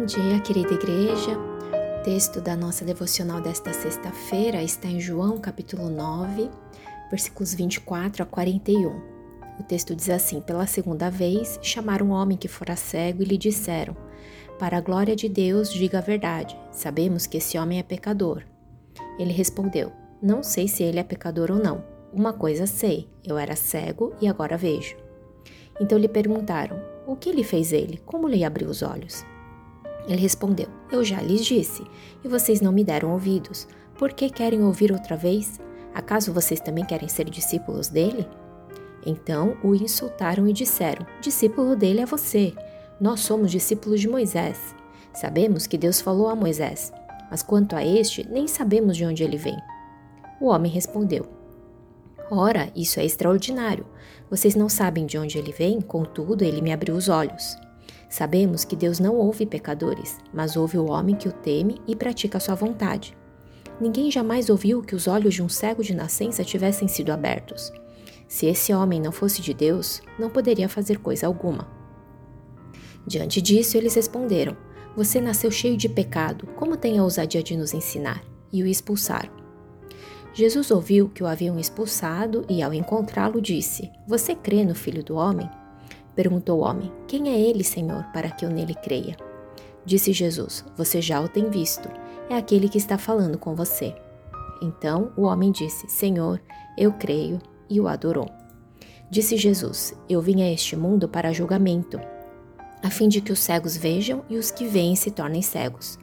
Bom dia, querida igreja. O texto da nossa devocional desta sexta-feira está em João, capítulo 9, versículos 24 a 41. O texto diz assim: Pela segunda vez, chamaram um homem que fora cego e lhe disseram: Para a glória de Deus, diga a verdade. Sabemos que esse homem é pecador. Ele respondeu: Não sei se ele é pecador ou não. Uma coisa sei: eu era cego e agora vejo. Então lhe perguntaram: O que lhe fez ele? Como lhe abriu os olhos? Ele respondeu: Eu já lhes disse, e vocês não me deram ouvidos. Por que querem ouvir outra vez? Acaso vocês também querem ser discípulos dele? Então o insultaram e disseram: Discípulo dele é você. Nós somos discípulos de Moisés. Sabemos que Deus falou a Moisés, mas quanto a este, nem sabemos de onde ele vem. O homem respondeu: Ora, isso é extraordinário. Vocês não sabem de onde ele vem, contudo, ele me abriu os olhos. Sabemos que Deus não ouve pecadores, mas ouve o homem que o teme e pratica a sua vontade. Ninguém jamais ouviu que os olhos de um cego de nascença tivessem sido abertos. Se esse homem não fosse de Deus, não poderia fazer coisa alguma. Diante disso, eles responderam: Você nasceu cheio de pecado, como tem a ousadia de nos ensinar? E o expulsaram. Jesus ouviu que o haviam expulsado e, ao encontrá-lo, disse: Você crê no Filho do Homem? Perguntou o homem: Quem é ele, Senhor, para que eu nele creia? Disse Jesus: Você já o tem visto. É aquele que está falando com você. Então o homem disse: Senhor, eu creio, e o adorou. Disse Jesus: Eu vim a este mundo para julgamento, a fim de que os cegos vejam e os que veem se tornem cegos.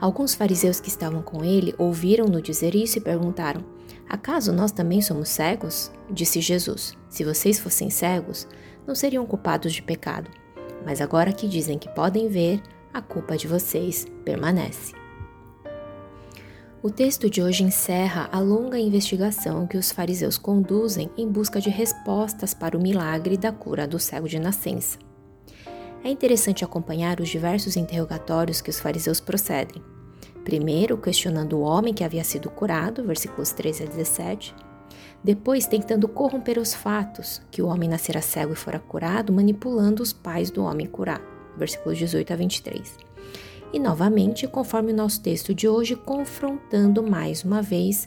Alguns fariseus que estavam com ele ouviram-no dizer isso e perguntaram: Acaso nós também somos cegos? Disse Jesus: Se vocês fossem cegos, não seriam culpados de pecado. Mas agora que dizem que podem ver, a culpa de vocês permanece. O texto de hoje encerra a longa investigação que os fariseus conduzem em busca de respostas para o milagre da cura do cego de nascença. É interessante acompanhar os diversos interrogatórios que os fariseus procedem. Primeiro, questionando o homem que havia sido curado, versículos 13 a 17. Depois, tentando corromper os fatos, que o homem nascera cego e fora curado, manipulando os pais do homem curado, versículos 18 a 23. E novamente, conforme o nosso texto de hoje, confrontando mais uma vez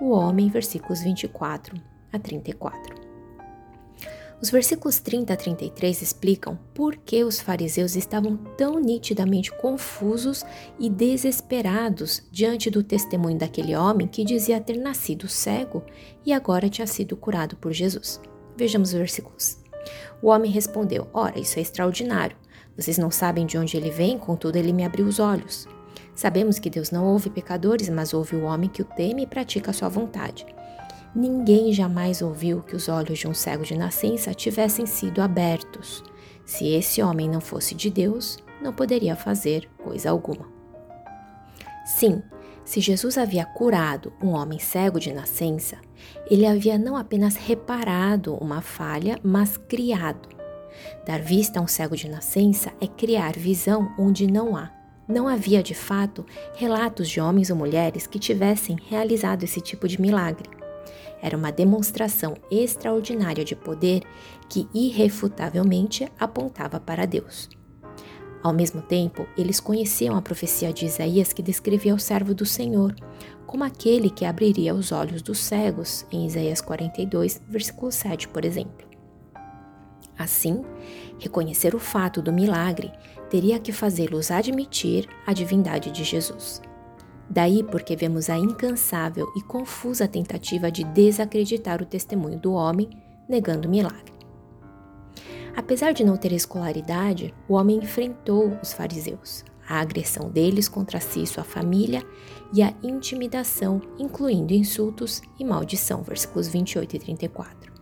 o homem, versículos 24 a 34. Os versículos 30 a 33 explicam por que os fariseus estavam tão nitidamente confusos e desesperados diante do testemunho daquele homem que dizia ter nascido cego e agora tinha sido curado por Jesus. Vejamos os versículos. O homem respondeu: Ora, isso é extraordinário. Vocês não sabem de onde ele vem, contudo, ele me abriu os olhos. Sabemos que Deus não ouve pecadores, mas ouve o homem que o teme e pratica a sua vontade. Ninguém jamais ouviu que os olhos de um cego de nascença tivessem sido abertos. Se esse homem não fosse de Deus, não poderia fazer coisa alguma. Sim, se Jesus havia curado um homem cego de nascença, ele havia não apenas reparado uma falha, mas criado. Dar vista a um cego de nascença é criar visão onde não há. Não havia, de fato, relatos de homens ou mulheres que tivessem realizado esse tipo de milagre. Era uma demonstração extraordinária de poder que irrefutavelmente apontava para Deus. Ao mesmo tempo, eles conheciam a profecia de Isaías que descrevia o servo do Senhor como aquele que abriria os olhos dos cegos, em Isaías 42, versículo 7, por exemplo. Assim, reconhecer o fato do milagre teria que fazê-los admitir a divindade de Jesus. Daí porque vemos a incansável e confusa tentativa de desacreditar o testemunho do homem, negando o milagre. Apesar de não ter escolaridade, o homem enfrentou os fariseus, a agressão deles contra si e sua família e a intimidação, incluindo insultos e maldição, versículos 28 e 34.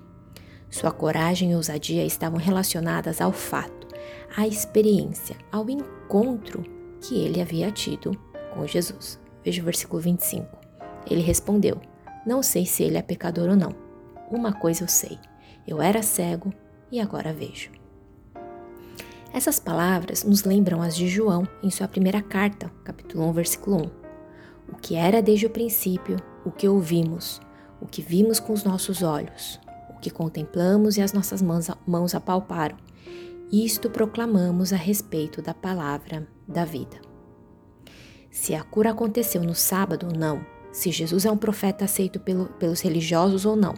Sua coragem e ousadia estavam relacionadas ao fato, à experiência, ao encontro que ele havia tido com Jesus. Veja o versículo 25. Ele respondeu: Não sei se ele é pecador ou não. Uma coisa eu sei: eu era cego e agora vejo. Essas palavras nos lembram as de João em sua primeira carta, capítulo 1, versículo 1. O que era desde o princípio, o que ouvimos, o que vimos com os nossos olhos, o que contemplamos e as nossas mãos, apalparam. Isto proclamamos a respeito da palavra da vida. Se a cura aconteceu no sábado ou não, se Jesus é um profeta aceito pelo, pelos religiosos ou não,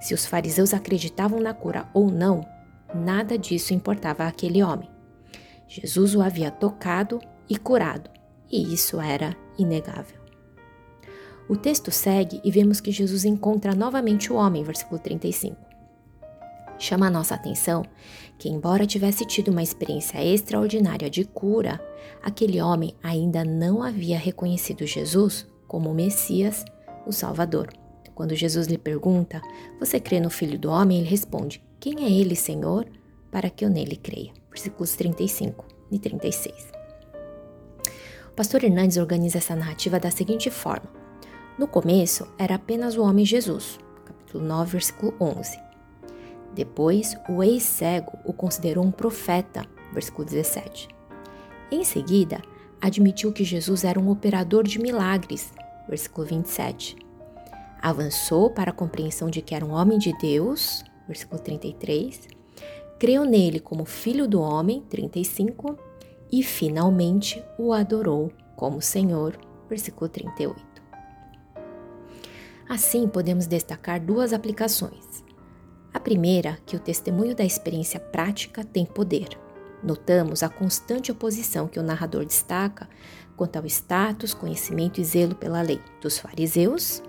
se os fariseus acreditavam na cura ou não, nada disso importava àquele homem. Jesus o havia tocado e curado, e isso era inegável. O texto segue e vemos que Jesus encontra novamente o homem, versículo 35. Chama a nossa atenção que, embora tivesse tido uma experiência extraordinária de cura, aquele homem ainda não havia reconhecido Jesus como o Messias, o Salvador. Quando Jesus lhe pergunta: Você crê no Filho do Homem? Ele responde: Quem é ele, Senhor, para que eu nele creia? Versículos 35 e 36. O pastor Hernandes organiza essa narrativa da seguinte forma: no começo, era apenas o homem Jesus, capítulo 9, versículo 11. Depois, o ex-cego o considerou um profeta, versículo 17. Em seguida, admitiu que Jesus era um operador de milagres, versículo 27. Avançou para a compreensão de que era um homem de Deus, versículo 33. Creu nele como filho do homem, 35. E finalmente o adorou como Senhor, versículo 38. Assim, podemos destacar duas aplicações. A primeira, que o testemunho da experiência prática tem poder. Notamos a constante oposição que o narrador destaca quanto ao status, conhecimento e zelo pela lei dos fariseus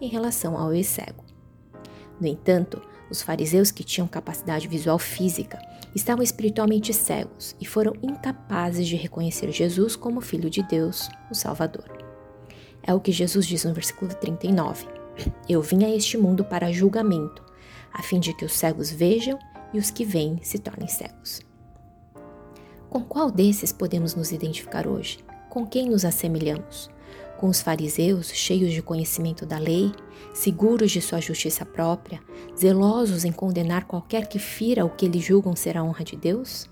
em relação ao ex-cego. No entanto, os fariseus que tinham capacidade visual física estavam espiritualmente cegos e foram incapazes de reconhecer Jesus como Filho de Deus, o Salvador. É o que Jesus diz no versículo 39. Eu vim a este mundo para julgamento, a fim de que os cegos vejam e os que veem se tornem cegos. Com qual desses podemos nos identificar hoje? Com quem nos assemelhamos? Com os fariseus, cheios de conhecimento da lei, seguros de sua justiça própria, zelosos em condenar qualquer que fira o que eles julgam ser a honra de Deus?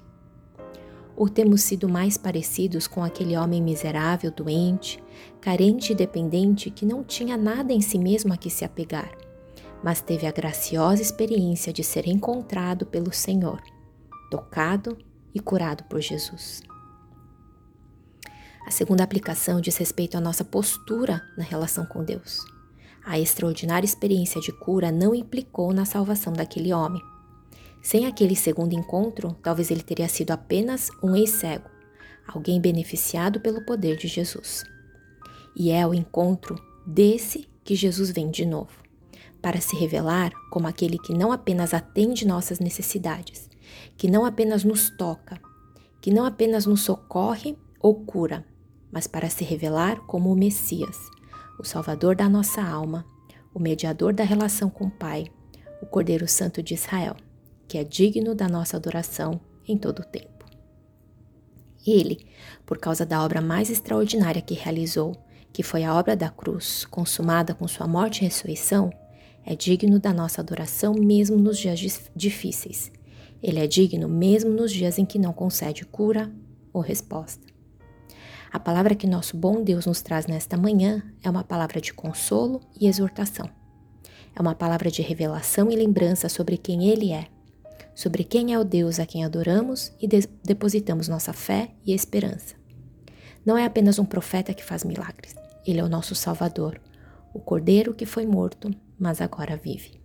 Ou temos sido mais parecidos com aquele homem miserável, doente, carente e dependente que não tinha nada em si mesmo a que se apegar, mas teve a graciosa experiência de ser encontrado pelo Senhor, tocado e curado por Jesus? A segunda aplicação diz respeito à nossa postura na relação com Deus. A extraordinária experiência de cura não implicou na salvação daquele homem sem aquele segundo encontro, talvez ele teria sido apenas um ex-cego, alguém beneficiado pelo poder de Jesus. E é o encontro desse que Jesus vem de novo, para se revelar como aquele que não apenas atende nossas necessidades, que não apenas nos toca, que não apenas nos socorre ou cura, mas para se revelar como o Messias, o Salvador da nossa alma, o mediador da relação com o Pai, o Cordeiro Santo de Israel que é digno da nossa adoração em todo o tempo. Ele, por causa da obra mais extraordinária que realizou, que foi a obra da cruz, consumada com sua morte e ressurreição, é digno da nossa adoração mesmo nos dias difíceis. Ele é digno mesmo nos dias em que não concede cura ou resposta. A palavra que nosso bom Deus nos traz nesta manhã é uma palavra de consolo e exortação. É uma palavra de revelação e lembrança sobre quem Ele é sobre quem é o Deus a quem adoramos e de depositamos nossa fé e esperança. Não é apenas um profeta que faz milagres, ele é o nosso Salvador, o Cordeiro que foi morto, mas agora vive.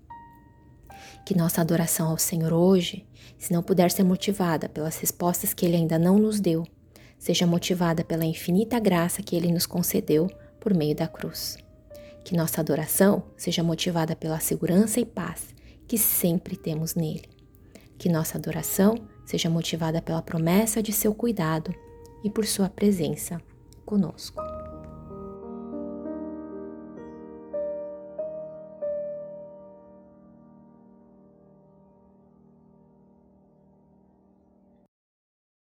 Que nossa adoração ao Senhor hoje, se não puder ser motivada pelas respostas que Ele ainda não nos deu, seja motivada pela infinita graça que Ele nos concedeu por meio da cruz. Que nossa adoração seja motivada pela segurança e paz que sempre temos nele. Que nossa adoração seja motivada pela promessa de seu cuidado e por sua presença conosco.